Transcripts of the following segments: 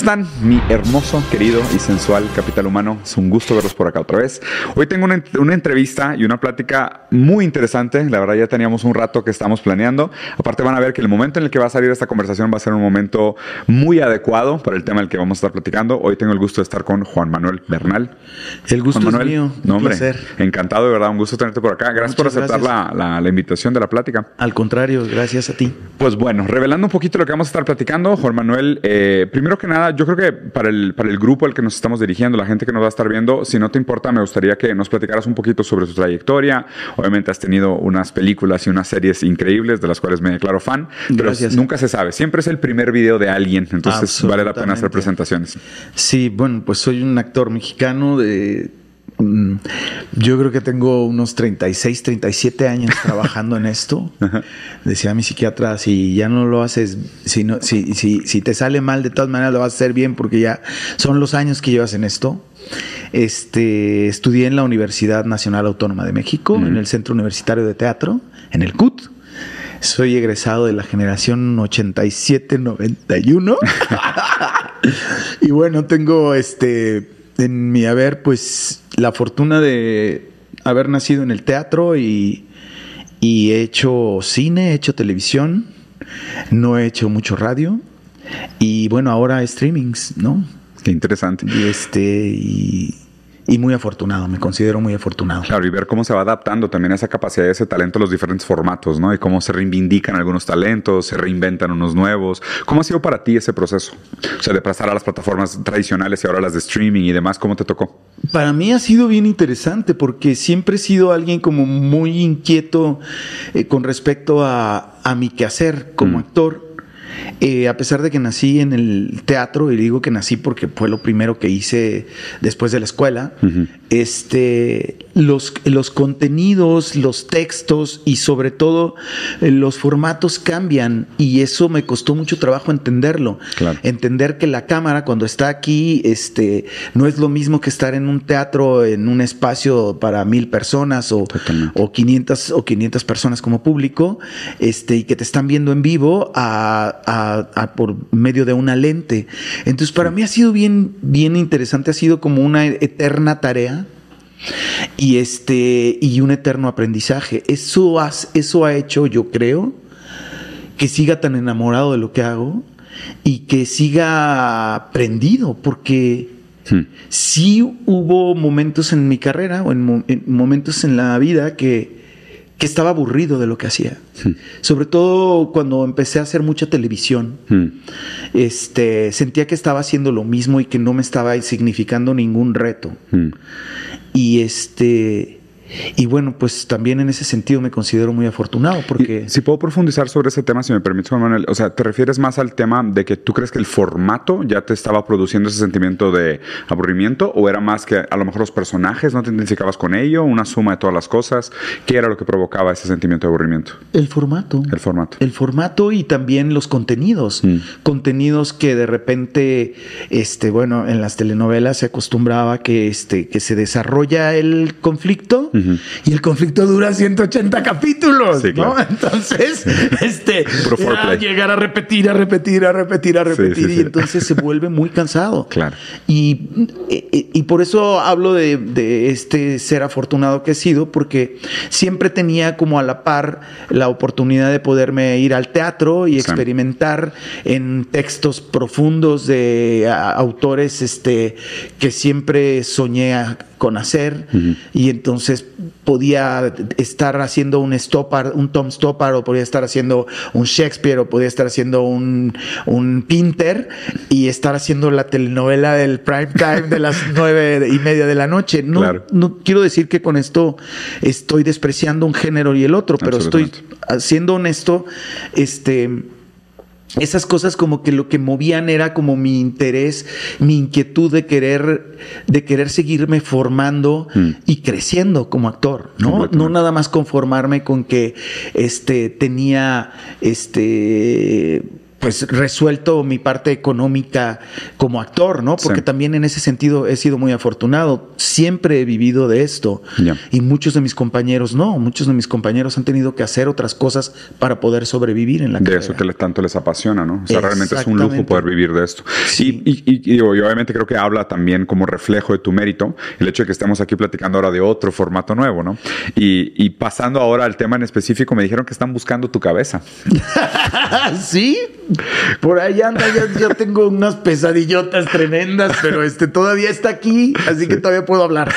están, mi hermoso, querido y sensual capital humano? Es un gusto verlos por acá otra vez. Hoy tengo una, una, entrevista y una plática muy interesante. La verdad ya teníamos un rato que estamos planeando. Aparte van a ver que el momento en el que va a salir esta conversación va a ser un momento muy adecuado para el tema del que vamos a estar platicando. Hoy tengo el gusto de estar con Juan Manuel Bernal. El gusto Juan Manuel, es mío. No, un hombre, placer. encantado de verdad, un gusto tenerte por acá. Gracias Muchas por aceptar gracias. La, la- la invitación de la plática. Al contrario, gracias a ti. Pues bueno, revelando un poquito lo que vamos a estar platicando, Juan Manuel, eh, primero que nada, yo creo que para el, para el grupo al que nos estamos dirigiendo, la gente que nos va a estar viendo, si no te importa, me gustaría que nos platicaras un poquito sobre tu trayectoria. Obviamente has tenido unas películas y unas series increíbles de las cuales me declaro fan, pero Gracias. nunca se sabe. Siempre es el primer video de alguien, entonces vale la pena hacer presentaciones. Sí, bueno, pues soy un actor mexicano de... mm, Yo creo que tengo unos 36, 37 años trabajando en esto. Decía mi psiquiatra, si ya no lo haces, si, no, si, si, si te sale mal, de todas maneras lo vas a hacer bien porque ya son los años que llevas en esto. Este, estudié en la Universidad Nacional Autónoma de México, en el Centro Universitario de Teatro, en el CUT. Soy egresado de la generación 87-91. y bueno, tengo este en mi haber, pues, la fortuna de haber nacido en el teatro y, y he hecho cine, he hecho televisión, no he hecho mucho radio. Y bueno, ahora streamings, ¿no? Qué interesante. Y este, y, y muy afortunado, me considero muy afortunado. Claro, y ver cómo se va adaptando también esa capacidad y ese talento a los diferentes formatos, ¿no? Y cómo se reivindican algunos talentos, se reinventan unos nuevos. ¿Cómo ha sido para ti ese proceso? O sea, de pasar a las plataformas tradicionales y ahora a las de streaming y demás, ¿cómo te tocó? Para mí ha sido bien interesante porque siempre he sido alguien como muy inquieto eh, con respecto a, a mi quehacer como Mm. actor. Eh, a pesar de que nací en el teatro, y digo que nací porque fue lo primero que hice después de la escuela, este, los, los contenidos, los textos y sobre todo eh, los formatos cambian y eso me costó mucho trabajo entenderlo. Claro. Entender que la cámara cuando está aquí este, no es lo mismo que estar en un teatro, en un espacio para mil personas o, o 500 o 500 personas como público, este, y que te están viendo en vivo a, a- a por medio de una lente. Entonces, para mí ha sido bien, bien interesante, ha sido como una eterna tarea y este y un eterno aprendizaje. Eso, has- eso ha hecho, yo creo, que siga tan enamorado de lo que hago y que siga prendido, porque Hmm. sí hubo momentos en mi carrera o en momentos en la vida que, que estaba aburrido de lo que hacía. Sobre todo cuando empecé a hacer mucha televisión. Hmm. Este, sentía que estaba haciendo lo mismo y que no me estaba significando ningún reto. Hmm. Y este y bueno, pues también en ese sentido me considero muy afortunado porque Y si puedo profundizar sobre ese tema, si me permites, Juan Manuel. O sea, ¿te refieres más al tema de que tú crees que el formato ya te estaba produciendo ese sentimiento de aburrimiento? ¿O era más que a lo mejor los personajes no te identificabas con ello? ¿Una suma de todas las cosas? ¿Qué era lo que provocaba ese sentimiento de aburrimiento? el formato. El formato. El formato y también los contenidos. Mm. Contenidos que de repente, este, bueno, en las telenovelas se acostumbraba que, este, que se desarrolla el conflicto Y el conflicto dura 180 capítulos, Sí, ¿no? claro. Entonces, este, llegar a repetir, a repetir, a repetir, a repetir sí, y entonces se vuelve muy cansado. Claro. Y, y- y por eso hablo de, de este ser afortunado que he sido, porque siempre tenía como a la par la oportunidad de poderme ir al teatro y experimentar en textos profundos de a- autores este, que siempre soñé a- con hacer. Y entonces podía estar haciendo un Stoppard, un Tom Stoppard, o podía estar haciendo un Shakespeare, o podía estar haciendo un, un Pinter, y estar haciendo la telenovela del prime time de las nueve y media de la noche. No, Claro. no quiero decir que con esto estoy despreciando un género y el otro, pero estoy siendo honesto, este esas cosas como que lo que movían era como mi interés, mi inquietud de querer, de querer seguirme formando Mm. y creciendo como actor, ¿no? No nada más conformarme con que este tenía este pues resuelto mi parte económica como actor, ¿no? Porque también en ese sentido he sido muy afortunado. Siempre he vivido de esto. Y muchos de mis compañeros no. Muchos de mis compañeros han tenido que hacer otras cosas para poder sobrevivir en la De eso que tanto les apasiona, ¿no? O sea, realmente es un lujo poder vivir de esto. Sí. Y, y, obviamente creo que habla también como reflejo de tu mérito el hecho de que estemos aquí platicando ahora de otro formato nuevo, ¿no? Y, pasando ahora al tema en específico, me dijeron que están buscando tu cabeza. sí, por ahí anda, yo, tengo unas pesadillotas tremendas, pero este todavía está aquí, así que todavía puedo hablar.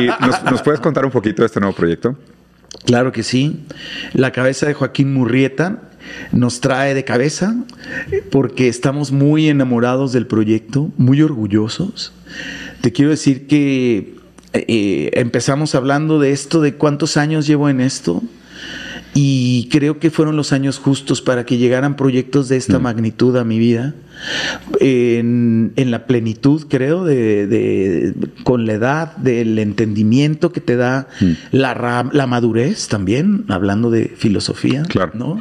¿Y nos, puedes contar un poquito de este nuevo proyecto? Claro que sí. La cabeza de Joaquín Murrieta nos trae de cabeza porque estamos muy enamorados del proyecto, muy orgullosos. Te quiero decir que eh, empezamos hablando de esto, de cuántos años llevo en esto y creo que fueron los años justos para que llegaran proyectos de esta mm. magnitud a mi vida en, la plenitud, creo, de, con la edad, del entendimiento que te da mm. la, la, madurez también, hablando de filosofía. Claro. ¿no?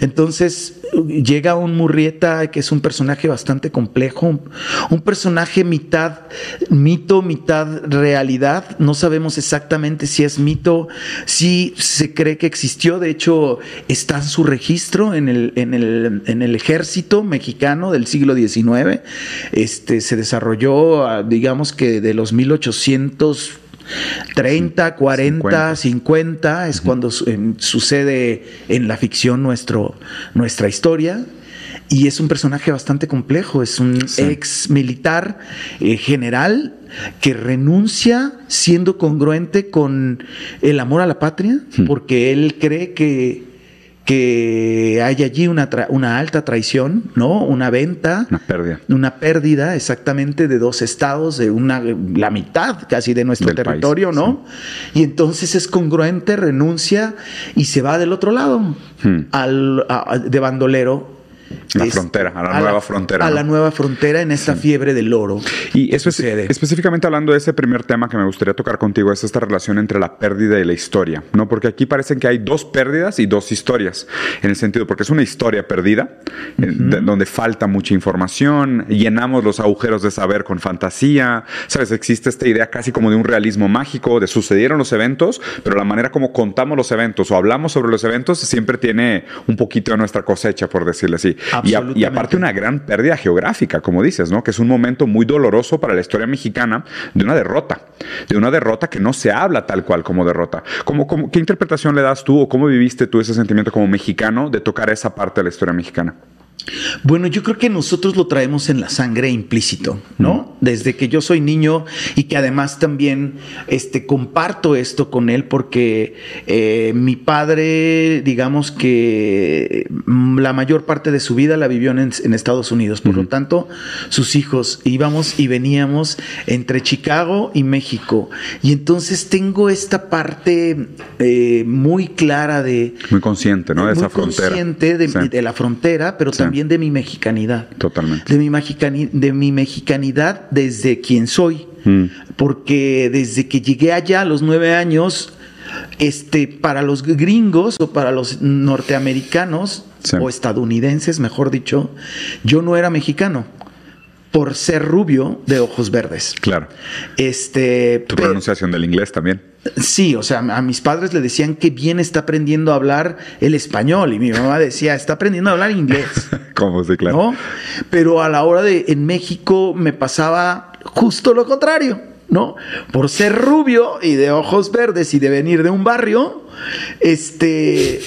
Entonces llega un Murrieta que es un personaje bastante complejo, un, personaje mitad mito, mitad realidad. No sabemos exactamente si es mito, si se cree que existió. De hecho, está en su registro en el, en el, en el ejército mexicano del siglo XIX. Este, se desarrolló, ah, digamos que de los 1830, 40, 50, es cuando sucede en la ficción nuestro, nuestra historia. Y es un personaje bastante complejo, es un ex militar eh, general que renuncia siendo congruente con el amor a la patria, porque él cree que que hay allí una, una, alta traición, ¿no? Una venta. Una pérdida. Una pérdida exactamente de dos estados, de una, la mitad casi de nuestro territorio, ¿no? Y entonces es congruente, renuncia y se va del otro lado, hmm. al, de bandolero la frontera, a la nueva frontera. A la nueva frontera en esta fiebre del oro. Y específicamente hablando de ese primer tema que me gustaría tocar contigo, es esta relación entre la pérdida y la historia, ¿no? Porque aquí parecen que hay dos pérdidas y dos historias, en el sentido, porque es una historia perdida, donde falta mucha información, llenamos los agujeros de saber con fantasía, ¿sabes? Existe esta idea casi como de un realismo mágico, de sucedieron los eventos, pero la manera como contamos los eventos o hablamos sobre los eventos siempre tiene un poquito de nuestra cosecha, por decirlo así. Y, aparte una gran pérdida geográfica, como dices, ¿no? Que es un momento muy doloroso para la historia mexicana de una derrota, de una derrota que no se habla tal cual como derrota. ¿Cómo, qué interpretación le das tú o cómo viviste tú ese sentimiento como mexicano de tocar esa parte de la historia mexicana? Bueno, yo creo que nosotros lo traemos en la sangre implícito, ¿no? Desde que yo soy niño y que además también este, comparto esto con él porque eh, mi padre, digamos que mm, la mayor parte de su vida la vivió en, Estados Unidos, por lo tanto, sus hijos íbamos y veníamos entre Chicago y México. Y entonces tengo esta parte eh, muy clara de... Muy consciente, ¿no? De esa frontera. Consciente de, la frontera, pero también de mi mexicanidad. Totalmente. De mi, de mi mexicanidad desde quien soy. Mm. Porque desde que llegué allá a los nueve años, este, para los gringos o para los norteamericanos o estadounidenses, mejor dicho, yo no era mexicano por ser rubio de ojos verdes. Claro. Este, tu pronunciación del inglés también. Sí, o sea, a mis padres le decían que bien está aprendiendo a hablar el español y mi mamá decía, está aprendiendo a hablar inglés. ¿Cómo? Sí, claro. ¿No? Pero a la hora de en México me pasaba justo lo contrario. ¿No? Por ser rubio y de ojos verdes y de venir de un barrio, este,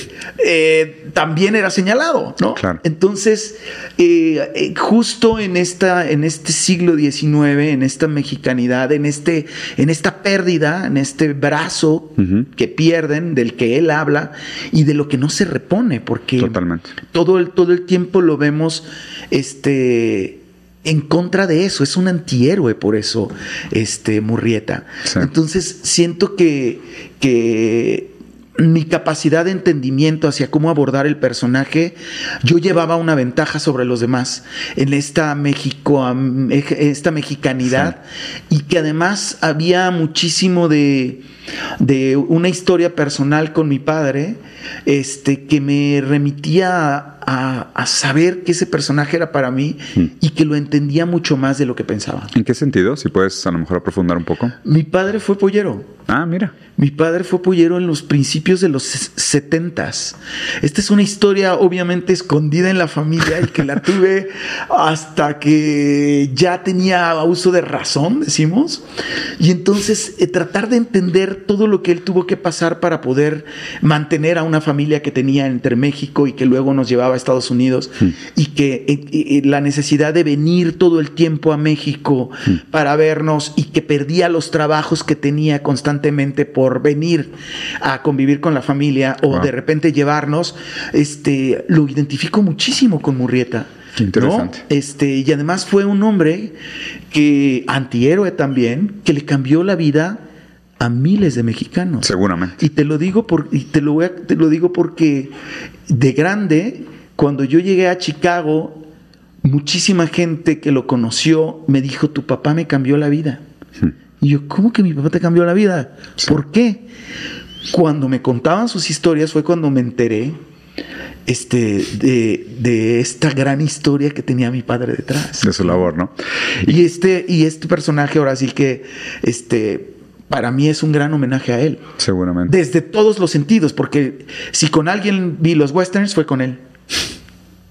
eh, también era señalado, ¿no? Entonces, eh, eh, justo en, esta, en este siglo XIX, en esta mexicanidad, en, este, en esta pérdida, en este brazo que pierden, del que él habla y de lo que no se repone, porque Todo, el, todo el tiempo lo vemos, este en contra de eso, es un antihéroe por eso, este Murrieta. Entonces siento que, que mi capacidad de entendimiento hacia cómo abordar el personaje, yo llevaba una ventaja sobre los demás en esta México, esta mexicanidad, y que además había muchísimo de de una historia personal con mi padre, este, que me remitía a, a saber que ese personaje era para mí Mm. y que lo entendía mucho más de lo que pensaba. ¿En qué sentido? Si puedes a lo mejor aprofundar un poco. Mi padre fue pollero. Ah, mira. Mi padre fue pollero en los principios de los se- setentas. Esta es una historia obviamente escondida en la familia y que la tuve hasta que ya tenía uso de razón, decimos. Y entonces eh, tratar de entender todo lo que él tuvo que pasar para poder mantener a una familia que tenía entre México y que luego nos llevaba a Estados Unidos y que eh, eh, la necesidad de venir todo el tiempo a México para vernos y que perdía los trabajos que tenía constantemente por venir a convivir con la familia o de repente llevarnos, este, lo identifico muchísimo con Murrieta. Qué interesante. ¿no? Este, y además fue un hombre que, antihéroe también, que le cambió la vida a miles de mexicanos. Seguramente. Y te lo digo por, y te lo voy a- te lo digo porque de grande, cuando yo llegué a Chicago, muchísima gente que lo conoció me dijo, tu papá me cambió la vida. Y yo, ¿cómo que mi papá te cambió la vida? Sí. ¿Por qué? Cuando me contaban sus historias fue cuando me enteré este, de, de esta gran historia que tenía mi padre detrás. De su labor, ¿no? Y este, y este personaje ahora sí que este, para mí es un gran homenaje a él. Seguramente. Desde todos los sentidos, porque si con alguien vi los westerns fue con él.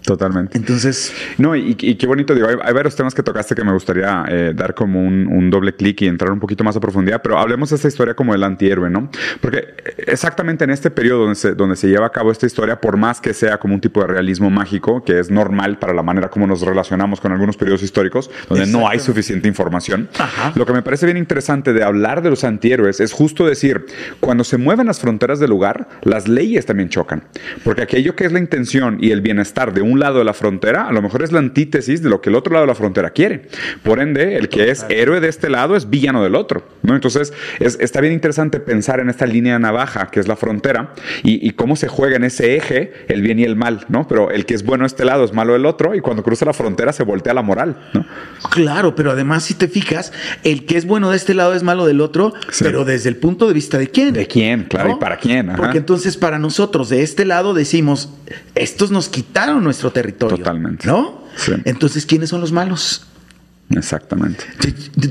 Totalmente. Entonces, No, y, y qué bonito, digo, hay, hay varios temas que tocaste que me gustaría eh, dar como un, un doble clic y entrar un poquito más a profundidad, pero hablemos de esta historia como el antihéroe, ¿no? Porque eh, exactamente en este periodo donde se, donde se lleva a cabo esta historia, por más que sea como un tipo de realismo mágico, que es normal para la manera como nos relacionamos con algunos periodos históricos, donde no hay suficiente información, Ajá. lo que me parece bien interesante de hablar de los antihéroes es justo decir, cuando se mueven las fronteras del lugar, las leyes también chocan. Porque aquello que es la intención y el bienestar de un lado de la frontera, a lo mejor es la antítesis de lo que el otro lado de la frontera quiere. Por ende, el que es héroe de este lado es villano del otro. ¿no? Entonces, es- está bien interesante pensar en esta línea navaja que es la frontera y, y cómo se juega en ese eje el bien y el mal. ¿no? Pero el que es bueno de este lado es malo del otro y cuando cruza la frontera se voltea la moral. ¿no? claro, pero además si te fijas, el que es bueno de este lado es malo del otro, Sí. pero desde el punto de vista de quién. ¿De quién? Claro, ¿y para quién? Ajá. Porque entonces para nosotros de este lado decimos, estos nos quitaron nuestro territorio. Totalmente. ¿No? Sí. Entonces, ¿quiénes son los malos? Exactamente.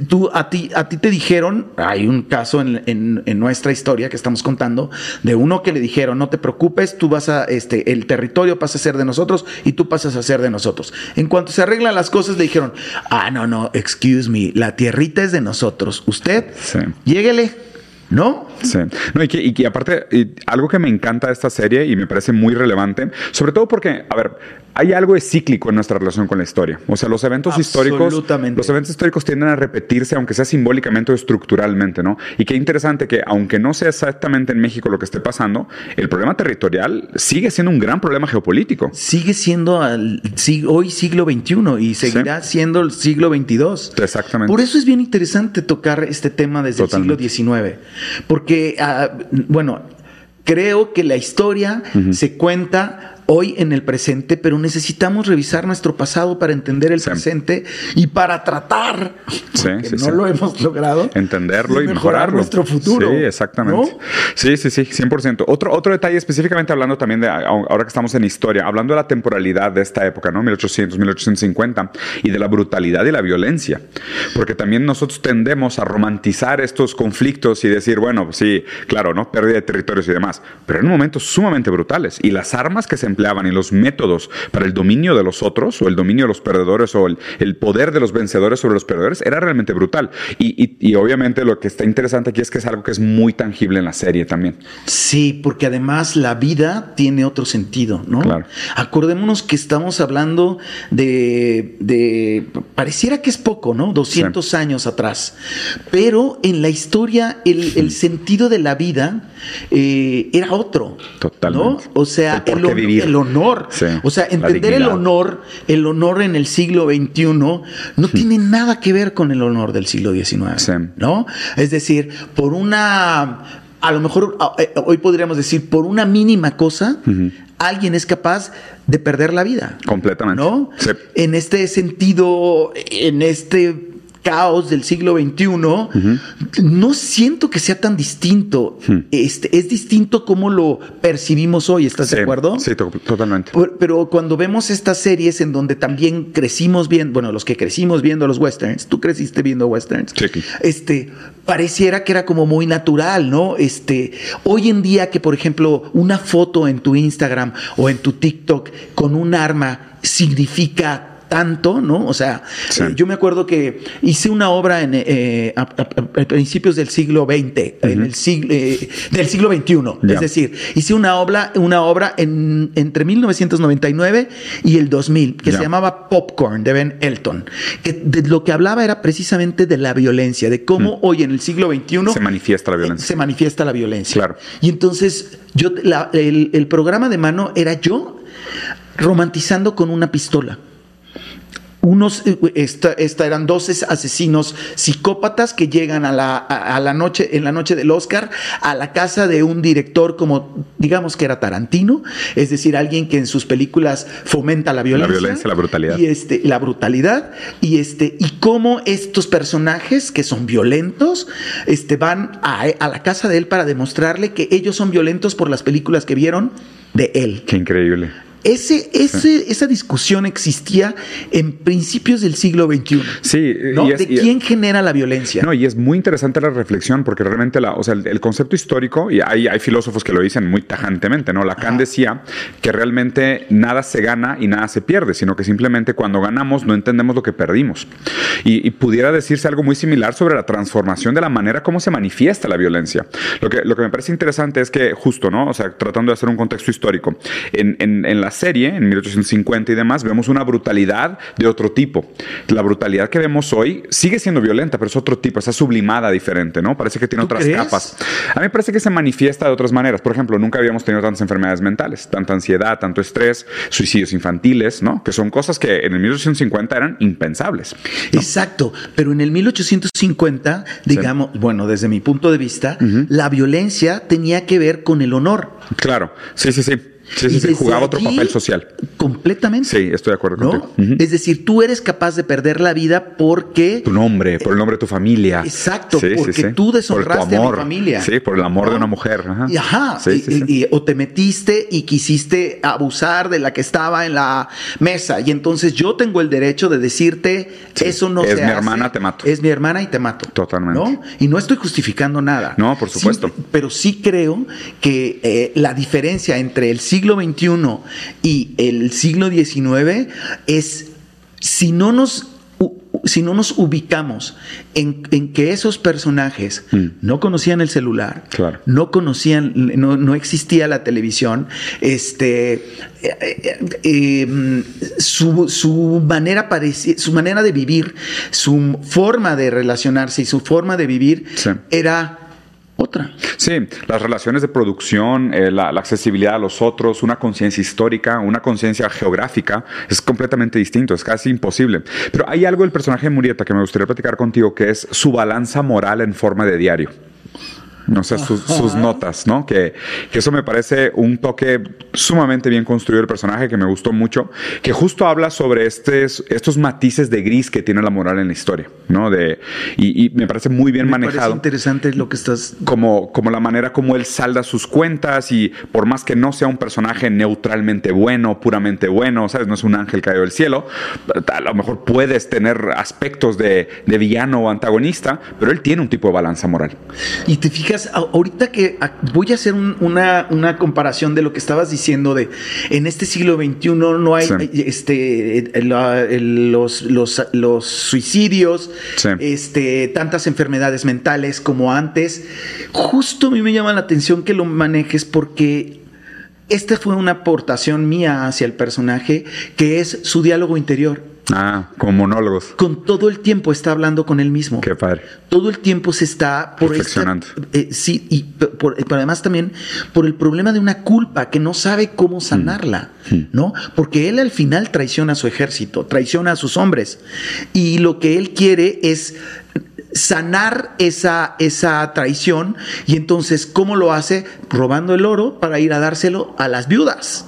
Tú, a, ti, a ti te dijeron, hay un caso en, en- en nuestra historia que estamos contando, de uno que le dijeron, no te preocupes, tú vas a, este, el territorio pasa a ser de nosotros y tú pasas a ser de nosotros. En cuanto se arreglan las cosas, le dijeron, ah, no, no, excuse me, la tierrita es de nosotros. Usted, Sí. lléguele, ¿no? Sí. No, y, que, y que aparte, y algo que me encanta de esta serie y me parece muy relevante, sobre todo porque, a ver, hay algo de cíclico en nuestra relación con la historia. O sea, los eventos históricos, los eventos históricos tienden a repetirse, aunque sea simbólicamente o estructuralmente, ¿no? Y qué interesante que, aunque no sea exactamente en México lo que esté pasando, el problema territorial sigue siendo un gran problema geopolítico. Sigue siendo al, sig- hoy siglo XXI y seguirá siendo el siglo XXII. Exactamente. Por eso es bien interesante tocar este tema desde Totalmente. el siglo XIX. Porque, ah, bueno, creo que la historia se cuenta hoy en el presente, pero necesitamos revisar nuestro pasado para entender el Sí. presente y para tratar, Sí, sí, no sí. lo hemos logrado, entenderlo de y mejorar mejorarlo. nuestro futuro. Sí, exactamente. ¿no? Sí, sí, sí, 100%. Otro, otro detalle específicamente hablando también de, ahora que estamos en historia, hablando de la temporalidad de esta época, ¿no? 1800, 1850, y de la brutalidad y la violencia. Porque también nosotros tendemos a romantizar estos conflictos y decir, bueno, sí, claro, ¿no? Pérdida de territorios y demás, pero en momentos sumamente brutales. Y las armas que se empleaban y los métodos para el dominio de los otros, o el dominio de los perdedores, o el, el poder de los vencedores sobre los perdedores, era realmente brutal. Y, y- y obviamente lo que está interesante aquí es que es algo que es muy tangible en la serie también. Sí, porque además la vida tiene otro sentido, ¿no? Claro. Acordémonos que estamos hablando de, de- pareciera que es poco, ¿no? 200 años atrás. Pero en la historia el, el sentido de la vida eh, era otro. Totalmente. ¿no? O sea, El el. El honor. Sí, O sea, entender el honor, el honor en el siglo XXI no tiene nada que ver con el honor del siglo XIX. Sí. ¿no? Es decir, por una, a lo mejor eh, hoy podríamos decir, por una mínima cosa, alguien es capaz de perder la vida. Completamente. ¿No? Sí. En este sentido, en este caos del siglo XXI, no siento que sea tan distinto. Este, es distinto como lo percibimos hoy, ¿estás de acuerdo? Sí, totalmente. Pero, cuando vemos estas series en donde también crecimos viendo, bueno, los que crecimos viendo los westerns, tú creciste viendo westerns, este, pareciera que era como muy natural, ¿no? Este, hoy en día que, por ejemplo, una foto en tu Instagram o en tu TikTok con un arma significa tanto, ¿no? O sea, eh, yo me acuerdo que hice una obra en, eh, a, principios del siglo XX, en el siglo, eh, del siglo XXI, es decir, hice una obra, una obra en, entre 1999 y el 2000 que se llamaba Popcorn de Ben Elton, que de lo que hablaba era precisamente de la violencia, de cómo hoy en el siglo XXI se manifiesta la violencia. Se manifiesta la violencia. Claro. Y entonces yo, el, el programa de mano era yo romantizando con una pistola unos, eh, esta, esta, eran dos asesinos psicópatas que llegan a la, a, la, noche, en la noche del Oscar, a la casa de un director como, digamos que era Tarantino, es decir, alguien que en sus películas fomenta la violencia. La violencia, la brutalidad. Y este, la brutalidad, y este, y cómo estos personajes que son violentos, este, van a, a la casa de él para demostrarle que ellos son violentos por las películas que vieron de él. Qué increíble. Ese, ese, Esa discusión existía en principios del siglo XXI. Sí, ¿no? ¿De quién genera la violencia? No, y es muy interesante la reflexión porque realmente la, o sea, el, concepto histórico, y hay, hay, filósofos que lo dicen muy tajantemente, ¿no? Lacan decía que realmente nada se gana y nada se pierde, sino que simplemente cuando ganamos no entendemos lo que perdimos. Y, pudiera decirse algo muy similar sobre la transformación de la manera como se manifiesta la violencia. Lo que, lo que me parece interesante es que justo, ¿no? O sea, tratando de hacer un contexto histórico, en, en, en las serie, en 1850 y demás, vemos una brutalidad de otro tipo. La brutalidad que vemos hoy sigue siendo violenta, pero es otro tipo, está sublimada diferente, ¿no? Parece que tiene otras capas. A mí me parece que se manifiesta de otras maneras. Por ejemplo, nunca habíamos tenido tantas enfermedades mentales, tanta ansiedad, tanto estrés, suicidios infantiles, ¿no? Que son cosas que en el 1850 eran impensables. Exacto, pero en el 1850, digamos, bueno, desde mi punto de vista, la violencia tenía que ver con el honor. Claro, sí, sí, sí. Sí, sí, jugaba otro papel social. Completamente. Sí, estoy de acuerdo contigo. Es decir, tú eres capaz de perder la vida porque. Tu nombre, por el nombre de tu familia. Exacto, porque tú deshonraste a mi familia. Sí, por el amor de una mujer. Ajá. Y, ajá. Y, o te metiste y quisiste abusar de la que estaba en la mesa. Y entonces yo tengo el derecho de decirte, eso no es se Es mi hermana, te mato. Es mi hermana y te mato. Totalmente. ¿no? Y no estoy justificando nada. No, por supuesto. pero sí creo que eh, la diferencia entre el siglo XXI y el siglo XIX es, si no nos si no nos ubicamos en, que esos personajes mm. no conocían el celular, no conocían, no, existía la televisión, este, eh, eh, eh, su, manera su manera de vivir, su forma de relacionarse y su forma de vivir era Sí, las relaciones de producción, eh, la, accesibilidad a los otros, una conciencia histórica, una conciencia geográfica, es completamente distinto, es casi imposible. Pero hay algo del personaje de Murieta que me gustaría platicar contigo, que es su balanza moral en forma de diario no sé, sus, notas, ¿no? Que, eso me parece un toque sumamente bien construido el personaje, que me gustó mucho, que justo habla sobre estos, estos matices de gris que tiene la moral en la historia, ¿no? De, y, me parece muy bien manejado. Parece interesante lo que estás... Como, como la manera como él salda sus cuentas y por más que no sea un personaje neutralmente bueno, puramente bueno, ¿sabes? No es un ángel caído del cielo, a lo mejor puedes tener aspectos de, de villano o antagonista, pero él tiene un tipo de balanza moral. Y te fijas ahorita que voy a hacer una, comparación de lo que estabas diciendo de en este siglo XXI no hay este, los, los, suicidios, este, tantas enfermedades mentales como antes. Justo a mí me llama la atención que lo manejes porque esta fue una aportación mía hacia el personaje, que es su diálogo interior. Ah, como monólogos. Con todo el tiempo está hablando con él mismo. Qué padre. Todo el tiempo se está por. Eh, sí, y por, además también por el problema de una culpa que no sabe cómo sanarla, mm. Mm. ¿no? Porque él al final traiciona a su ejército, traiciona a sus hombres. Y lo que él quiere es sanar esa, esa traición. Y entonces, ¿cómo lo hace? Robando el oro para ir a dárselo a las viudas.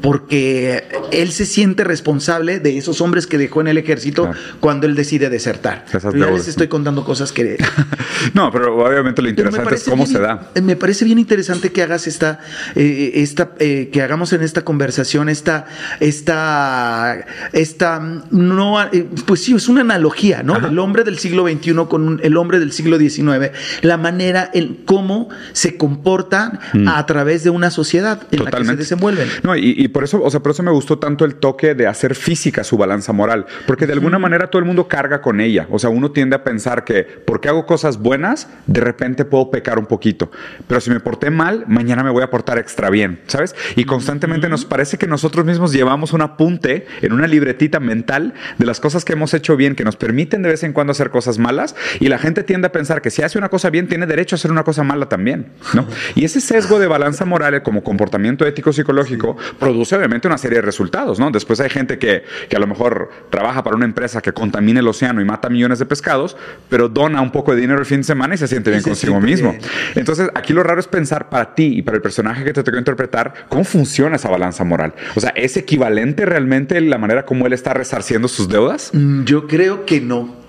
Porque él se siente responsable de esos hombres que dejó en el ejército cuando él decide desertar. ya les estoy contando cosas que... no, pero obviamente lo interesante es cómo se da. Me parece bien interesante que hagas esta, eh, esta eh, que hagamos en esta conversación esta, esta, esta, no, eh, pues sí, es una analogía, ¿no? El hombre del siglo XXI con el hombre del siglo XIX, la manera en cómo se comportan mm. a través de una sociedad en la que se desenvuelven. No, y, por eso, o sea, por eso me gustó tanto el toque de hacer física su balanza moral, porque de alguna manera todo el mundo carga con ella. O sea, uno tiende a pensar que porque hago cosas buenas, de repente puedo pecar un poquito. Pero si me porté mal, mañana me voy a portar extra bien, ¿sabes? Y constantemente nos parece que nosotros mismos llevamos un apunte en una libretita mental de las cosas que hemos hecho bien, que nos permiten de vez en cuando hacer cosas malas, y la gente tiende a pensar que si hace una cosa bien, tiene derecho a hacer una cosa mala también, ¿no? Y ese sesgo de balanza moral como comportamiento ético psicológico produce obviamente una serie de resultados, ¿no? Después hay gente que, que a lo mejor trabaja para una empresa que contamina el océano y mata millones de pescados, pero dona un poco de dinero el fin de semana y se siente bien consigo mismo. Entonces, aquí lo raro es pensar para ti y para el personaje que te tocó interpretar, cómo funciona esa balanza moral. O sea, ¿es equivalente realmente la manera como él está resarciendo sus deudas? Mm, yo creo que no.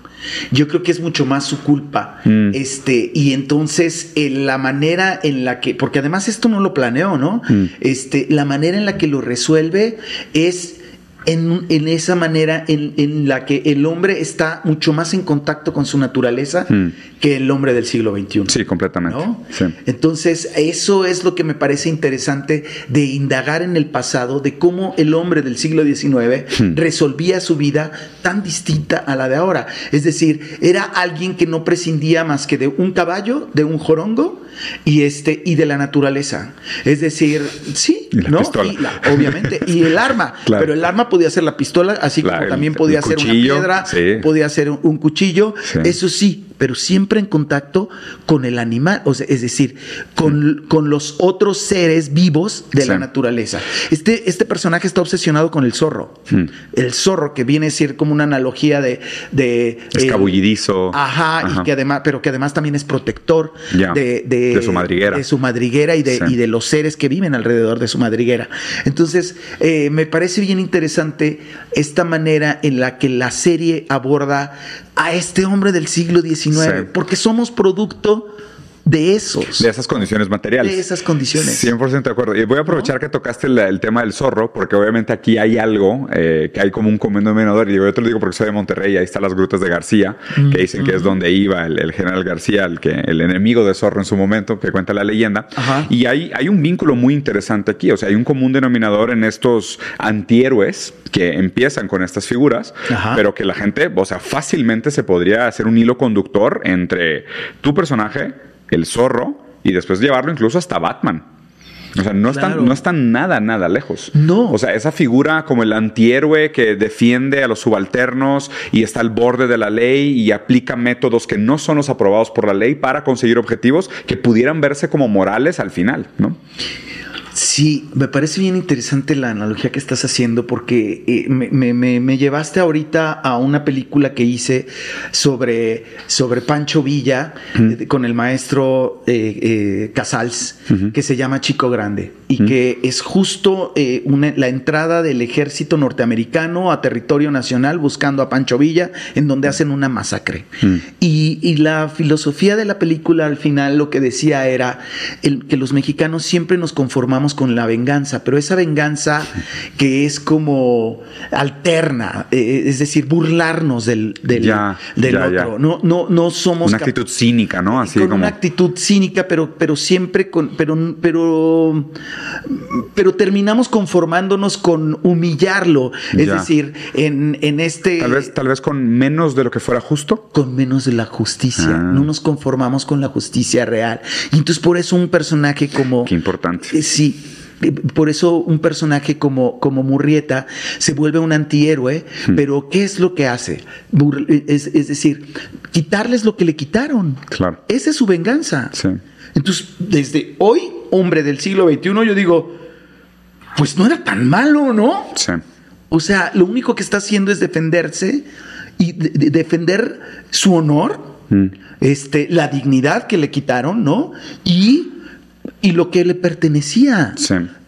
Yo creo que es mucho más su culpa. Mm. Este, y entonces eh, la manera en la que, porque además esto no lo planeó, ¿no? Mm. Este, la manera en la que lo resuelve es en, esa manera en, la que el hombre está mucho más en contacto con su naturaleza mm. que el hombre del siglo XXI. Sí, completamente. Entonces, eso es lo que me parece interesante de indagar en el pasado, de cómo el hombre del siglo XIX mm. resolvía su vida tan distinta a la de ahora. Es decir, era alguien que no prescindía más que de un caballo, de un jorongo y, este, y de la naturaleza. Es decir, sí, ¿no? obviamente, y el arma. Pero el arma podía ser la pistola, así como también podía ser una piedra, podía ser un, cuchillo. Eso sí, pero siempre en contacto con el animal, o sea, es decir, con, con los otros seres vivos de la naturaleza. Este, este personaje está obsesionado con el zorro. Hmm. El zorro, que viene a ser como una analogía de. de Escabullidizo. ajá, y que además, pero que además también es protector de, de, su madriguera. De su madriguera y de, y de los seres que viven alrededor de su madriguera. Entonces, eh, me parece bien interesante esta manera en la que la serie aborda a este hombre del siglo XIX, porque somos producto de esos. De esas condiciones materiales. De esas condiciones. 100% de acuerdo. Y voy a aprovechar que tocaste el, tema del zorro, porque obviamente aquí hay algo eh, que hay como un común denominador. Y yo te lo digo porque soy de Monterrey, ahí están las grutas de García, que dicen que es donde iba el, general García, el, que, el enemigo de zorro en su momento, que cuenta la leyenda. Y hay, hay un vínculo muy interesante aquí. O sea, hay un común denominador en estos antihéroes que empiezan con estas figuras, pero que la gente, o sea, fácilmente se podría hacer un hilo conductor entre tu personaje, el zorro, y después llevarlo incluso hasta Batman. O sea, no, están, no están nada, nada lejos. No. O sea, esa figura como el antihéroe que defiende a los subalternos y está al borde de la ley y aplica métodos que no son los aprobados por la ley para conseguir objetivos que pudieran verse como morales al final, ¿no? Sí, me parece bien interesante la analogía que estás haciendo porque eh, me, llevaste ahorita a una película que hice sobre, sobre Pancho Villa eh, con el maestro eh, Casals que se llama Chico Grande y que es justo la entrada del ejército norteamericano a territorio nacional buscando a Pancho Villa en donde hacen una masacre. Y, y, la filosofía de la película al final lo que decía era el, que los mexicanos siempre nos conformamos con la venganza, pero esa venganza que es como alterna, eh, es decir, burlarnos del, del, otro. No, no, no somos. Una actitud cínica, ¿no? Así con una actitud cínica, pero, pero siempre con. Pero, pero, pero terminamos conformándonos con humillarlo. Es decir, en, en, este. Tal vez, tal vez con menos de lo que fuera justo. Con menos de la justicia. Ah. No nos conformamos con la justicia real. Y entonces, por eso un personaje como. Qué importante. Eh, sí, por eso un personaje como, como Murrieta se vuelve un antihéroe, hmm. pero ¿qué es lo que hace? Es, decir, quitarles lo que le quitaron. Claro. Esa es su venganza. Entonces, desde hoy, hombre del siglo XXI, yo digo, pues no era tan malo, ¿no? Sí. O sea, lo único que está haciendo es defenderse y defender su honor, hmm. este, la dignidad que le quitaron, ¿no? Y y lo que le pertenecía.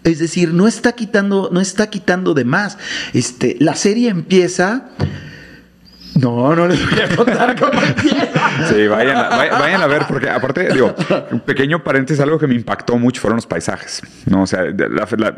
Es decir, no está quitando, no está quitando de más. Este, la serie empieza no, no les voy a contar cómo empieza. Sí, vayan a, vayan a, ver, porque aparte, digo, un pequeño paréntesis, algo que me impactó mucho fueron los paisajes. ¿no? O sea,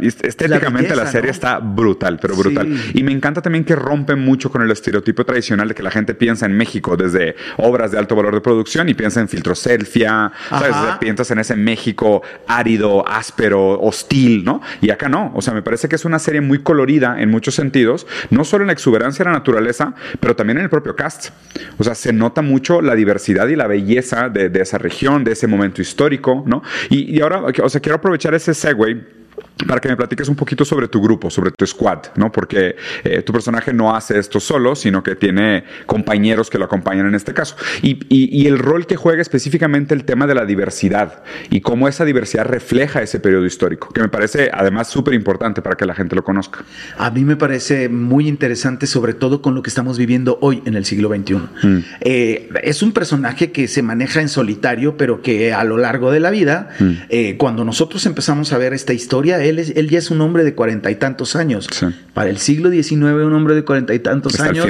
estéticamente la, serie está brutal, pero brutal. Y me encanta también que rompe mucho con el estereotipo tradicional de que la gente piensa en México desde obras de alto valor de producción y piensa en filtro selfia, ¿sabes? piensas en ese México árido, áspero, hostil, ¿no? Y acá no. O sea, me parece que es una serie muy colorida en muchos sentidos, no solo en la exuberancia de la naturaleza, pero también en el propio cast. O sea, se nota mucho la diversidad y la belleza de, esa región, de ese momento histórico, ¿no? Y, y ahora, o sea, quiero aprovechar ese segue para que me platiques un poquito sobre tu grupo, sobre tu squad, ¿no? Porque eh, tu personaje no hace esto solo, sino que tiene compañeros que lo acompañan en este caso. Y, y, el rol que juega específicamente el tema de la diversidad y cómo esa diversidad refleja ese periodo histórico, que me parece además súper importante para que la gente lo conozca. A mí me parece muy interesante, sobre todo con lo que estamos viviendo hoy en el siglo XXI. Mm. Eh, es un personaje que se maneja en solitario, pero que a lo largo de la vida, mm. eh, cuando nosotros empezamos a ver esta historia, él, ya es un hombre de cuarenta y tantos años. Para el siglo XIX, un hombre de cuarenta y tantos años.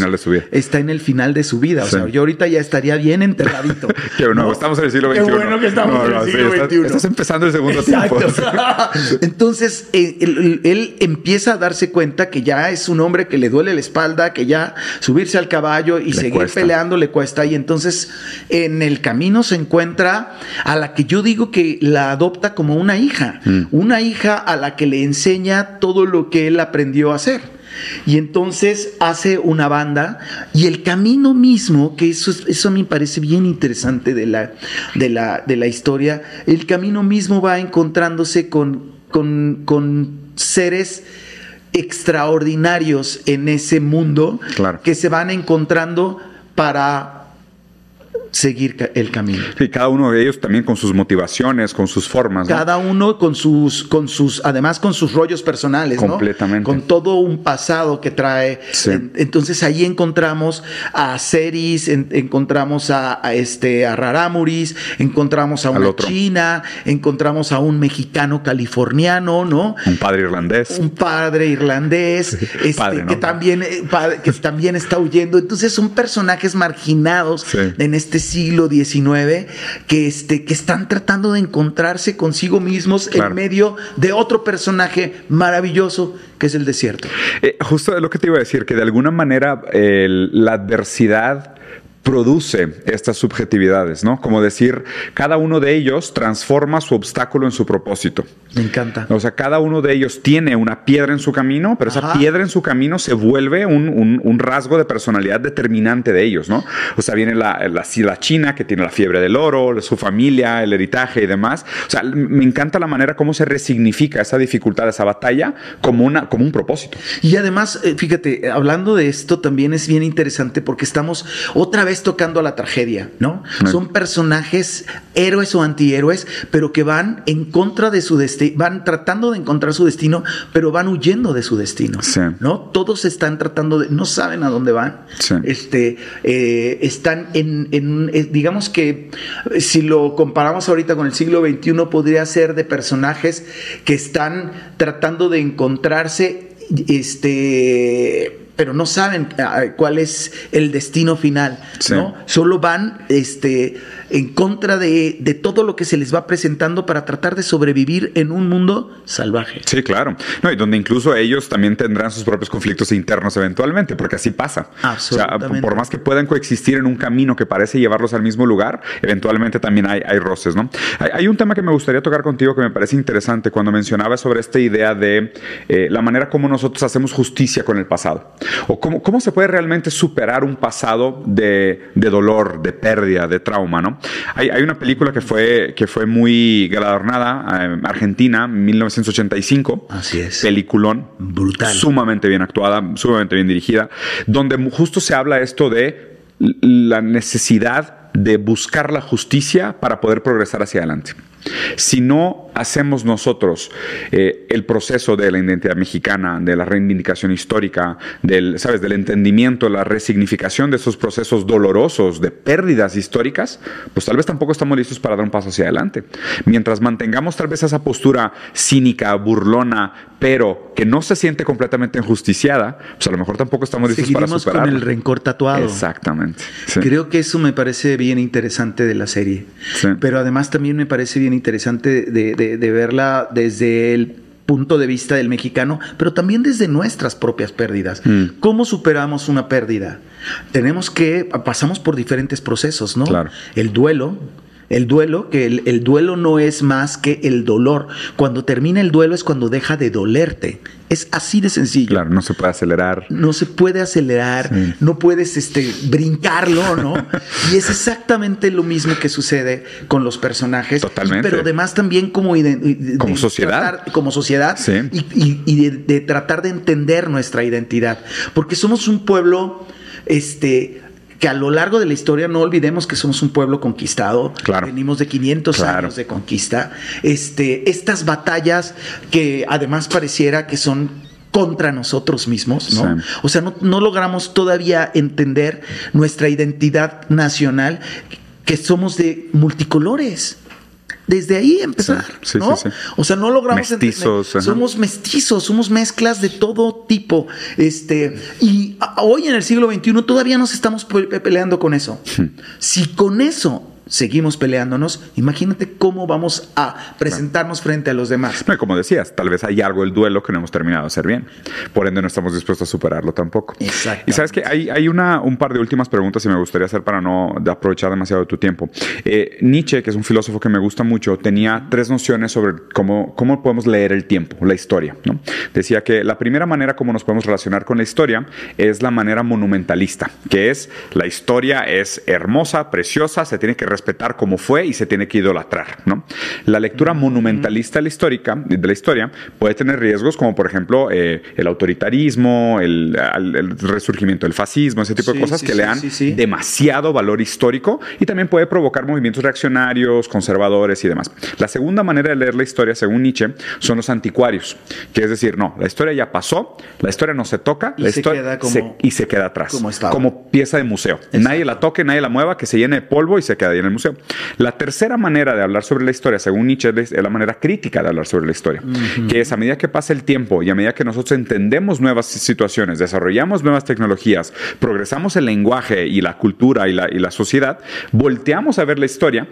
Está en el final de su vida. O sea, yo ahorita ya estaría bien enterradito. Qué bueno, estamos en el siglo XXI. Qué bueno que estamos en el siglo XXI. Estás, empezando el segundo tiempo. Entonces, eh, él, empieza a darse cuenta que ya es un hombre que le duele la espalda, que ya subirse al caballo y seguir peleando le cuesta. Y entonces, en el camino se encuentra a la que yo digo que la adopta como una hija. Mm. Una hija a la que le enseña todo lo que él aprendió a hacer. Y entonces hace una banda y el camino mismo, que eso, eso me parece bien interesante de la, de, la, de la historia, el camino mismo va encontrándose con, con, con seres extraordinarios en ese mundo que se van encontrando para seguir el camino. Y cada uno de ellos también con sus motivaciones, con sus formas. Cada uno con sus, con sus, además con sus rollos personales, Completamente. Con todo un pasado que trae. Entonces ahí encontramos a Ceris, encontramos a, este, a Raramuris, encontramos a una china, encontramos a un mexicano californiano, ¿no? Un padre irlandés. Un padre irlandés, este, que, también, eh, que también está huyendo. Entonces son personajes marginados en este siglo XIX que, este, que están tratando de encontrarse consigo mismos en medio de otro personaje maravilloso que es el desierto. Eh, justo lo que te iba a decir, que de alguna manera la adversidad produce estas subjetividades, ¿no? Como decir, cada uno de ellos transforma su obstáculo en su propósito. Me encanta. O sea, cada uno de ellos tiene una piedra en su camino, pero esa piedra en su camino se vuelve un, rasgo de personalidad determinante de ellos, ¿no? O sea, viene la, la, la, China que tiene la fiebre del oro, su familia, el heritaje y demás. O sea, me encanta la manera como se resignifica esa dificultad, esa batalla, como, una, como un propósito. Y además, eh, fíjate, hablando de esto también es bien interesante porque estamos otra vez tocando a la tragedia, ¿no? Son personajes héroes o antihéroes, pero que van en contra de su destino, van tratando de encontrar su destino, pero van huyendo de su destino, ¿no? Todos están tratando de, no saben a dónde van, este, eh, están en, en, eh, digamos que si lo comparamos ahorita con el siglo XXI, podría ser de personajes que están tratando de encontrarse, este pero no saben ah, cuál es el destino final, ¿no? Solo van este, en contra de, de, todo lo que se les va presentando para tratar de sobrevivir en un mundo salvaje. Sí, claro. No, y donde incluso ellos también tendrán sus propios conflictos internos eventualmente, porque así pasa. Absolutamente. O sea, por más que puedan coexistir en un camino que parece llevarlos al mismo lugar, eventualmente también hay, hay roces, ¿no? Hay, un tema que me gustaría tocar contigo que me parece interesante cuando mencionabas sobre esta idea de eh, la manera como nosotros hacemos justicia con el pasado. O cómo, cómo se puede realmente superar un pasado de, de dolor, de pérdida, de trauma, ¿no? Hay, una película que fue, que fue muy galardonada, eh, Argentina, 1985. Así es. Peliculón. Brutal. Sumamente bien actuada, sumamente bien dirigida, donde justo se habla esto de la necesidad de buscar la justicia para poder progresar hacia adelante. Si no hacemos nosotros eh, el proceso de la identidad mexicana, de la reivindicación histórica, del, ¿sabes? del entendimiento, la resignificación de esos procesos dolorosos de pérdidas históricas, pues tal vez tampoco estamos listos para dar un paso hacia adelante. Mientras mantengamos tal vez esa postura cínica, burlona, pero que no se siente completamente injusticiada, pues a lo mejor tampoco estamos listos para superarlo. con el rencor tatuado. Exactamente. Creo que eso me parece bien interesante de la serie. Pero además también me parece bien interesante de, verla desde el punto de vista del mexicano, pero también desde nuestras propias pérdidas. Mm. ¿Cómo superamos una pérdida? Tenemos que, pasamos por diferentes procesos, ¿no? Claro. El duelo, el duelo, que el, duelo no es más que el dolor. Cuando termina el duelo es cuando deja de dolerte. Es así de sencillo. Claro, no se puede acelerar. No se puede acelerar, no puedes este, brincarlo, ¿no? y es exactamente lo mismo que sucede con los personajes. Totalmente. Pero además también como, como sociedad. como sociedad y, y de, tratar de entender nuestra identidad. Porque somos un pueblo este, que a lo largo de la historia no olvidemos que somos un pueblo conquistado, venimos de 500 años de conquista, este, estas batallas que además pareciera que son contra nosotros mismos, ¿no? O sea, no, no logramos todavía entender nuestra identidad nacional, que somos de multicolores desde ahí empezar, ¿no? o sea, no logramos mestizos, somos mestizos, somos mezclas de todo tipo, este, y hoy en el siglo XXI todavía nos estamos peleando con eso. Hmm. Si con eso seguimos peleándonos, imagínate cómo vamos a presentarnos frente a los demás. como decías, tal vez hay algo del duelo que no hemos terminado de hacer bien. Por ende, no estamos dispuestos a superarlo tampoco. Exacto. Y sabes que hay, hay una, un par de últimas preguntas y me gustaría hacer para no aprovechar demasiado de tu tiempo. Eh, Nietzsche, que es un filósofo que me gusta mucho, tenía tres nociones sobre cómo, cómo podemos leer el tiempo, la historia. ¿no? Decía que la primera manera como nos podemos relacionar con la historia es la manera monumentalista, que es la historia es hermosa, preciosa, se tiene que respetar como fue y se tiene que idolatrar. ¿no? La lectura monumentalista de la, histórica, de la historia puede tener riesgos como por ejemplo eh, el autoritarismo, el, resurgimiento del fascismo, ese tipo de cosas que le dan demasiado valor histórico y también puede provocar movimientos reaccionarios, conservadores y demás. La segunda manera de leer la historia, según Nietzsche, son los anticuarios, que es decir, no, la historia ya pasó, la historia no se toca, la historia y se queda atrás, como, como pieza de museo. Nadie la toque, nadie la mueva, que se llene de polvo y se queda ahí en el museo. La tercera manera de hablar sobre la historia, según Nietzsche, es la manera crítica de hablar sobre la historia, que es a medida que pasa el tiempo y a medida que nosotros entendemos nuevas situaciones, desarrollamos nuevas tecnologías, progresamos el lenguaje y la cultura y la, y la sociedad, volteamos a ver la historia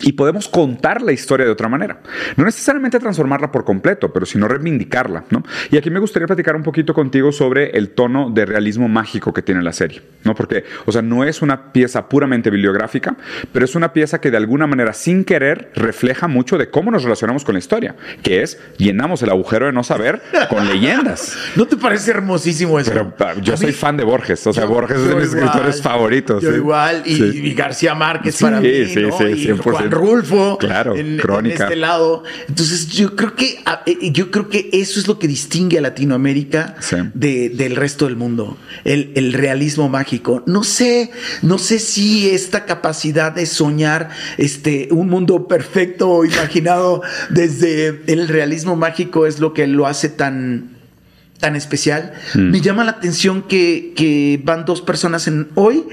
y podemos contar la historia de otra manera. No necesariamente transformarla por completo, pero sino reivindicarla. ¿no? Y aquí me gustaría platicar un poquito contigo sobre el tono de realismo mágico que tiene la serie. ¿no? Porque, o sea, no es una pieza puramente bibliográfica, pero es una pieza que de alguna manera, sin querer, refleja mucho de cómo nos relacionamos con la historia, que es llenamos el agujero de no saber con leyendas. ¿No te parece hermosísimo eso? Pero, yo soy fan de Borges, o sea, Borges es de mis escritores favoritos. Yo igual, y, García Márquez para mí. Sí, ¿no? sí, Rulfo. Claro, en, crónica. este lado. Entonces, yo creo que eh, yo creo que eso es lo que distingue a Latinoamérica del resto del mundo. El, realismo mágico. No sé, no sé si esta capacidad de soñar este, un mundo perfecto imaginado desde el realismo mágico es lo que lo hace tan tan especial. Mm. Me llama la atención que, que, van dos personas en hoy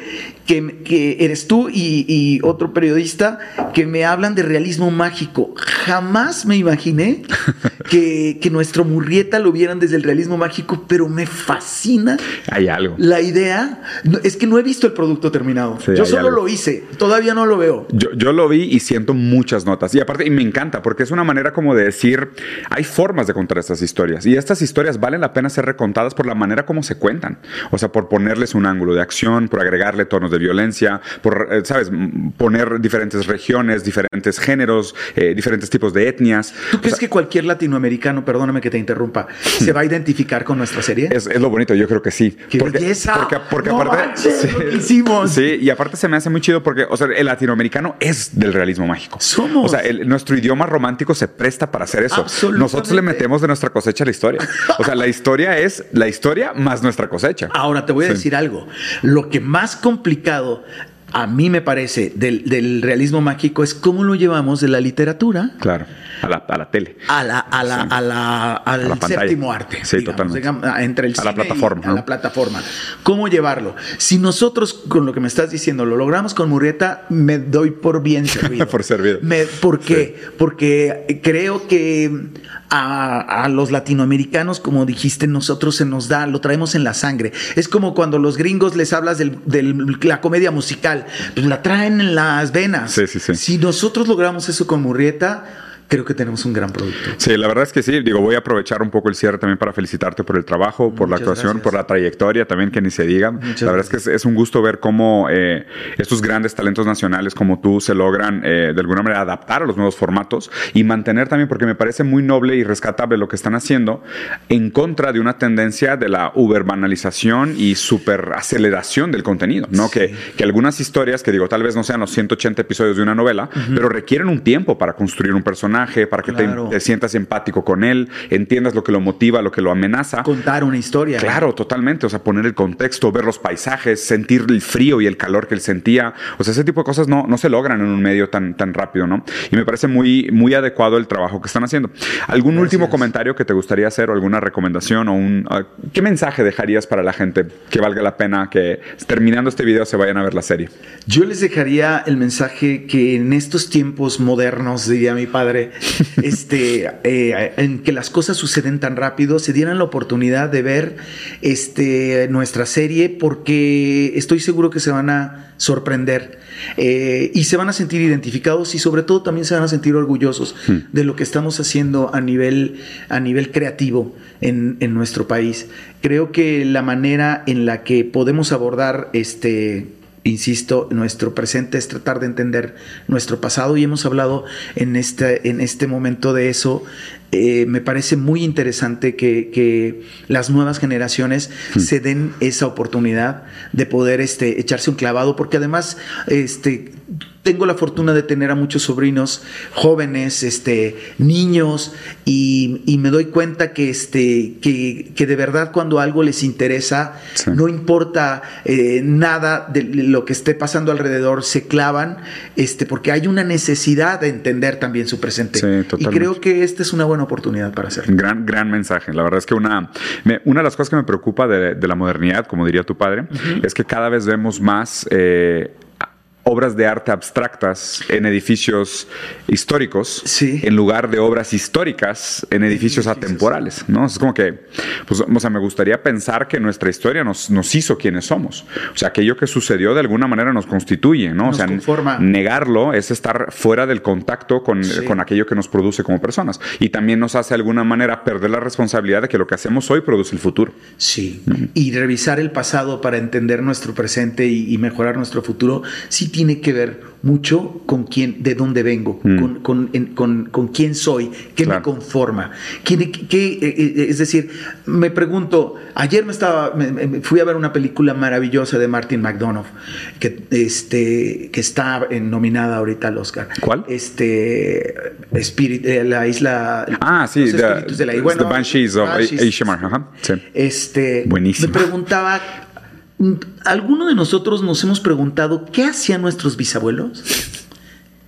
que, eres tú y, otro periodista que me hablan de realismo mágico. Jamás me imaginé que, nuestro Murrieta lo vieran desde el realismo mágico, pero me fascina. Hay algo. La idea es que no he visto el producto terminado. yo solo lo hice, todavía no lo veo. Yo, yo lo vi y siento muchas notas. Y aparte, y me encanta porque es una manera como de decir, hay formas de contar estas historias. Y estas historias valen la pena ser recontadas por la manera como se cuentan. O sea, por ponerles un ángulo de acción, por agregarle tonos de violencia, por, eh, ¿sabes? Poner diferentes regiones, diferentes géneros, eh, diferentes tipos de etnias. ¿Tú crees que cualquier latinoamericano, perdóname que te interrumpa, se va a identificar con nuestra serie? Es, lo bonito, yo creo que sí. ¡Qué porque, belleza! Porque, aparte... sí, hicimos. Sí, y aparte se me hace muy chido porque, o sea, el latinoamericano es del realismo mágico. Somos. O sea, nuestro idioma romántico se presta para hacer eso. Nosotros le metemos de nuestra cosecha a la historia. O sea, la historia es la historia más nuestra cosecha. Ahora te voy a decir algo. Lo que más complicado a mí me parece, del, realismo mágico es cómo lo llevamos de la literatura claro. A la, a la tele. A la, a la, a la, al la séptimo arte. Sí, digamos, totalmente. digamos, entre el A la cine y plataforma, A la plataforma. ¿Cómo llevarlo? Si nosotros, con lo que me estás diciendo, lo logramos con Murrieta, me doy por bien servido. Por servido. Me- ¿Por qué? Porque creo que a, a los latinoamericanos, como dijiste, nosotros se nos da, lo traemos en la sangre. Es como cuando los gringos les hablas de la comedia musical, pues la traen en las venas. Sí, sí, sí. Si nosotros logramos eso con Murrieta, creo que tenemos un gran producto. Sí, la verdad es que sí. Digo, voy a aprovechar un poco el cierre también para felicitarte por el trabajo, por la actuación, gracias. por la trayectoria también, que ni se diga. Muchas la verdad es que es, es un gusto ver cómo eh, estos grandes talentos nacionales como tú se logran eh, de alguna manera adaptar a los nuevos formatos y mantener también, porque me parece muy noble y rescatable lo que están haciendo en contra de una tendencia de la uberbanalización y superaceleración del contenido, ¿no? Que, que algunas historias, que digo, tal vez no sean los 180 episodios de una novela, pero requieren un tiempo para construir un personaje, para que te- Claro. te, sientas empático con él, entiendas lo que lo motiva, lo que lo amenaza. Contar una historia. Claro, totalmente. O sea, poner el contexto, ver los paisajes, sentir el frío y el calor que él sentía. O sea, ese tipo de cosas no, no se logran en un medio tan, tan rápido, ¿no? Y me parece muy, muy adecuado el trabajo que están haciendo. ¿Algún último comentario que te gustaría hacer o alguna recomendación o un... ah, ¿Qué mensaje dejarías para la gente que valga la pena que terminando este video se vayan a ver la serie? Yo les dejaría el mensaje que en estos tiempos modernos, diría mi padre, este, eh, en que las cosas suceden tan rápido, se dieran la oportunidad de ver este, nuestra serie porque estoy seguro que se van a sorprender eh, y se van a sentir identificados y sobre todo también se van a sentir orgullosos de lo que estamos haciendo a nivel, a nivel creativo en, en nuestro país. Creo que la manera en la que podemos abordar este insisto, nuestro presente es tratar de entender nuestro pasado y hemos hablado en este, en este momento de eso. Eh, me parece muy interesante que, que las nuevas generaciones se den esa oportunidad de poder este, echarse un clavado, porque además este, tengo la fortuna de tener a muchos sobrinos jóvenes, este, niños, y, y me doy cuenta que, este, que, que de verdad cuando algo les interesa, Sí. no importa eh, nada de lo que esté pasando alrededor, se clavan, este, porque hay una necesidad de entender también su presente. Sí, y creo que esta es una buena oportunidad para hacerlo. Gran, gran mensaje. La verdad es que una, me- una de las cosas que me preocupa de, de la modernidad, como diría tu padre, es que cada vez vemos más eh, obras de arte abstractas en edificios históricos Sí. en lugar de obras históricas en edificios atemporales, ¿no? Es como que, pues, o sea, me gustaría pensar que nuestra historia nos, nos hizo quienes somos. O sea, aquello que sucedió de alguna manera nos constituye, ¿no? Nos o sea, conforma. negarlo es estar fuera del contacto con, Sí. con aquello que nos produce como personas. Y también nos hace de alguna manera perder la responsabilidad de que lo que hacemos hoy produce el futuro. Sí, y revisar el pasado para entender nuestro presente y, y mejorar nuestro futuro, sí tiene que ver mucho con quién, de dónde vengo, Mm. con, con, en- con- con quién soy, qué Claro. me conforma. ¿Quién- qué- eh, eh, es decir, me pregunto, ayer me estaba, me- me fui a ver una película maravillosa de Martin McDonough, que, este, que está nominada ahorita al Oscar. ¿Cuál? Este, Spirit, eh, la isla... Ah, sí, los the- espíritus de la- the bueno, Banshees of Banshees. Ajá, sí. Este, Buenísimo. me preguntaba, ¿alguno de nosotros nos hemos preguntado qué hacían nuestros bisabuelos?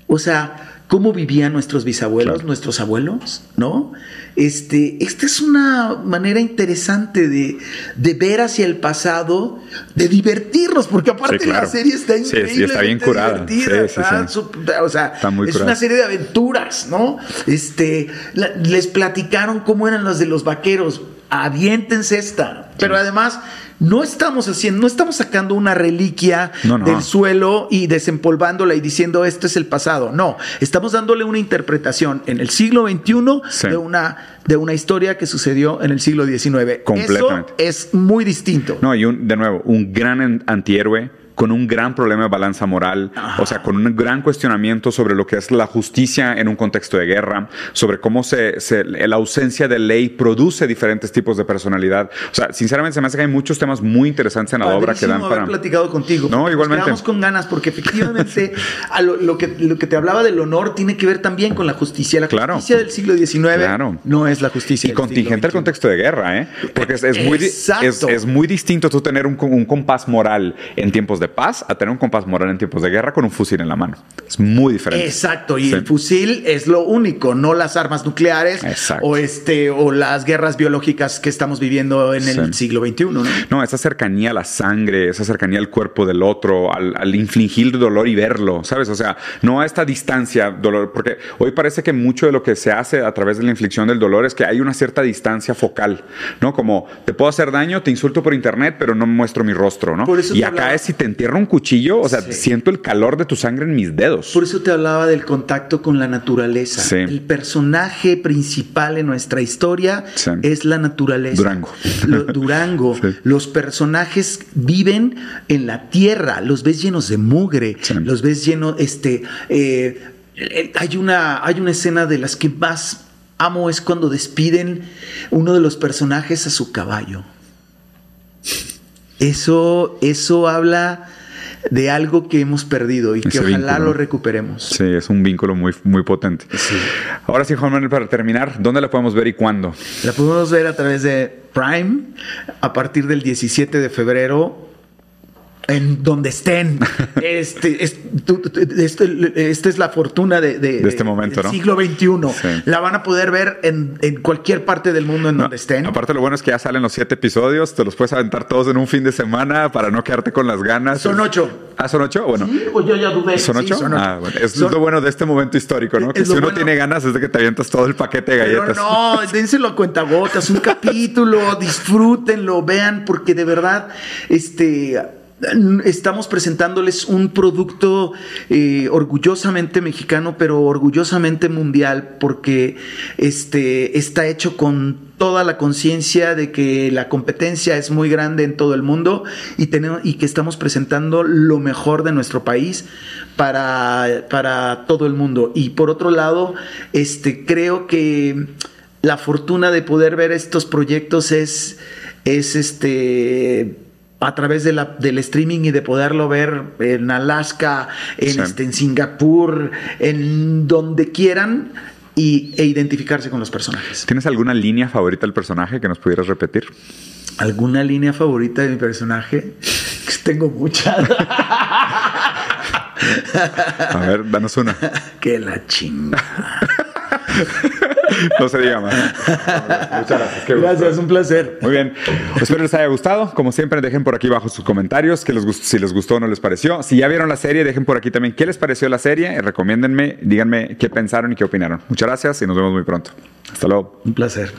O sea, ¿cómo vivían nuestros bisabuelos, Claro. nuestros abuelos? ¿No? Este, esta es una manera interesante de, de ver hacia el pasado, de divertirnos, porque aparte Sí, claro. la serie está Sí, sí, increíble. está bien curada. Está o sea, Está muy es curada. una serie de aventuras, ¿no? Este, la- les platicaron cómo eran las de los vaqueros. Aviéntense esta. Pero además, no estamos haciendo, no estamos sacando una reliquia No, no. del suelo y desempolvándola y diciendo esto es el pasado. No, estamos dándole una interpretación en el siglo XXI Sí. de, una, de una historia que sucedió en el siglo XIX. Completamente. Eso es muy distinto. No, y un, de nuevo, un gran an- antihéroe con un gran problema de balanza moral, Ajá. o sea, con un gran cuestionamiento sobre lo que es la justicia en un contexto de guerra, sobre cómo se, se- la ausencia de ley produce diferentes tipos de personalidad. O sea, sinceramente se me hace que hay muchos temas muy interesantes en la obra que dan haber para... platicado contigo. No, Nos igualmente. quedamos con ganas porque efectivamente a lo, lo que, lo que te hablaba del honor tiene que ver también con la justicia. La Claro. justicia del siglo XIX Claro. no es la justicia Y del contingente al contexto de guerra, ¿eh? Porque es, es muy, es muy distinto tú tener un, un compás moral en tiempos de de paz a tener un compás moral en tiempos de guerra con un fusil en la mano. Es muy diferente. Exacto, y el fusil es lo único, no las armas nucleares o este o las guerras biológicas que estamos viviendo en el siglo XXI. ¿no? no, esa cercanía a la sangre, esa cercanía al cuerpo del otro, al, al infligir dolor y verlo, ¿sabes? O sea, no a esta distancia, dolor, porque hoy parece que mucho de lo que se hace a través de la inflicción del dolor es que hay una cierta distancia focal, ¿no? Como te puedo hacer daño, te insulto por internet, pero no muestro mi rostro, ¿no? y acá es si te entierra un cuchillo, o sea, siento el calor de tu sangre en mis dedos. Por eso te hablaba del contacto con la naturaleza. El personaje principal en nuestra historia es la naturaleza. Durango. Durango. Los personajes viven en la tierra, los ves llenos de mugre, los ves llenos, este, eh, eh, hay, una, hay una escena de las que más amo es cuando despiden uno de los personajes a su caballo. Eso, eso habla de algo que hemos perdido y que ojalá lo recuperemos. Sí, es un vínculo muy, muy potente. Ahora sí, Juan Manuel, para terminar, ¿dónde la podemos ver y cuándo? La podemos ver a través de Prime a partir del 17 de febrero en donde estén. Este, esta es la fortuna de, este momento, del siglo XXI. La van a poder ver en, cualquier parte del mundo en donde estén. Aparte, lo bueno es que ya salen los siete episodios, te los puedes aventar todos en un fin de semana para no quedarte con las ganas. Son ocho. Ah, son ocho. Bueno, sí, pues yo ya dudé. ¿Son ocho? Ah, bueno. Es lo bueno de este momento histórico, ¿no? Que si uno tiene ganas es de que te avientas todo el paquete de galletas. Pero no, dénselo a cuentagotas, un capítulo, disfrútenlo, vean, porque de verdad, este estamos presentándoles un producto eh, orgullosamente mexicano, pero orgullosamente mundial, porque este, está hecho con toda la conciencia de que la competencia es muy grande en todo el mundo y, tenemos, y que estamos presentando lo mejor de nuestro país para, para todo el mundo. Y por otro lado, este, creo que la fortuna de poder ver estos proyectos es, es este a través de la, del streaming y de poderlo ver en Alaska, en, este, en Singapur, en donde quieran y, e identificarse con los personajes. ¿Tienes alguna línea favorita del personaje que nos pudieras repetir? ¿Alguna línea favorita de mi personaje? Tengo muchas. A ver, danos una. que la chinga. no se diga más. Muchas gracias. gracias, un placer. Muy bien. Espero les haya gustado. Como siempre, dejen por aquí abajo sus comentarios que les si les gustó o no les pareció. Si ya vieron la serie, dejen por aquí también qué les pareció la serie. Recomiéndenme, díganme qué pensaron y qué opinaron. Muchas gracias y nos vemos muy pronto. Hasta luego. Un placer.